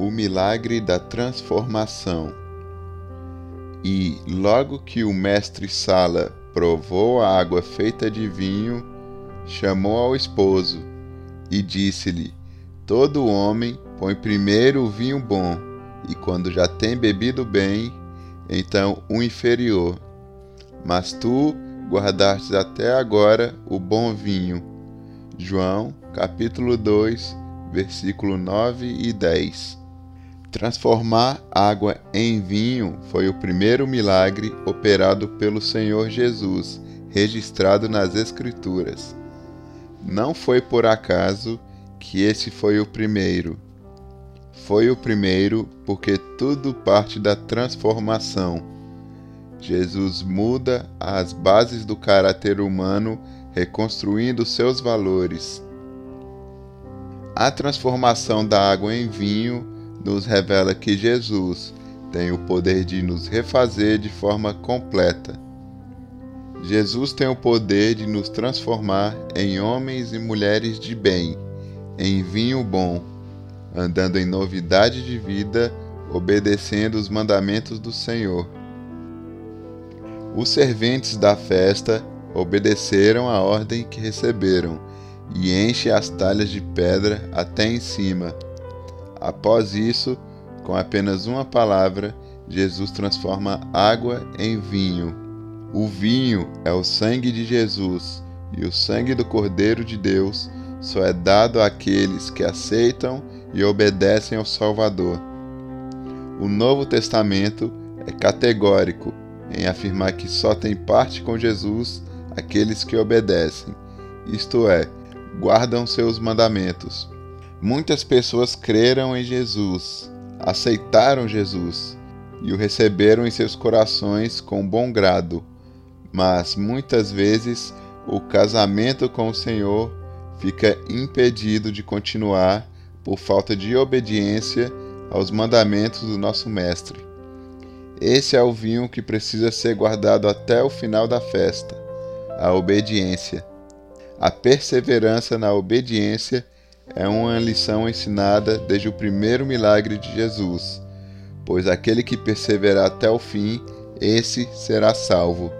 O milagre da transformação. E logo que o mestre Sala provou a água feita de vinho, chamou ao esposo e disse-lhe: Todo homem põe primeiro o vinho bom, e quando já tem bebido bem, então o inferior. Mas tu guardastes até agora o bom vinho. João, capítulo 2, versículo 9 e 10. Transformar água em vinho foi o primeiro milagre operado pelo Senhor Jesus, registrado nas Escrituras. Não foi por acaso que esse foi o primeiro. Foi o primeiro porque tudo parte da transformação. Jesus muda as bases do caráter humano, reconstruindo seus valores. A transformação da água em vinho nos revela que Jesus tem o poder de nos refazer de forma completa. Jesus tem o poder de nos transformar em homens e mulheres de bem, em vinho bom, andando em novidade de vida, obedecendo os mandamentos do Senhor. Os serventes da festa obedeceram a ordem que receberam e enche as talhas de pedra até em cima Após isso, com apenas uma palavra, Jesus transforma água em vinho. O vinho é o sangue de Jesus, e o sangue do Cordeiro de Deus só é dado àqueles que aceitam e obedecem ao Salvador. O Novo Testamento é categórico em afirmar que só tem parte com Jesus aqueles que obedecem, isto é, guardam seus mandamentos. Muitas pessoas creram em Jesus, aceitaram Jesus e o receberam em seus corações com bom grado, mas muitas vezes o casamento com o Senhor fica impedido de continuar por falta de obediência aos mandamentos do nosso Mestre. Esse é o vinho que precisa ser guardado até o final da festa, a obediência. A perseverança na obediência é uma lição ensinada desde o primeiro milagre de Jesus, pois aquele que perseverar até o fim, esse será salvo.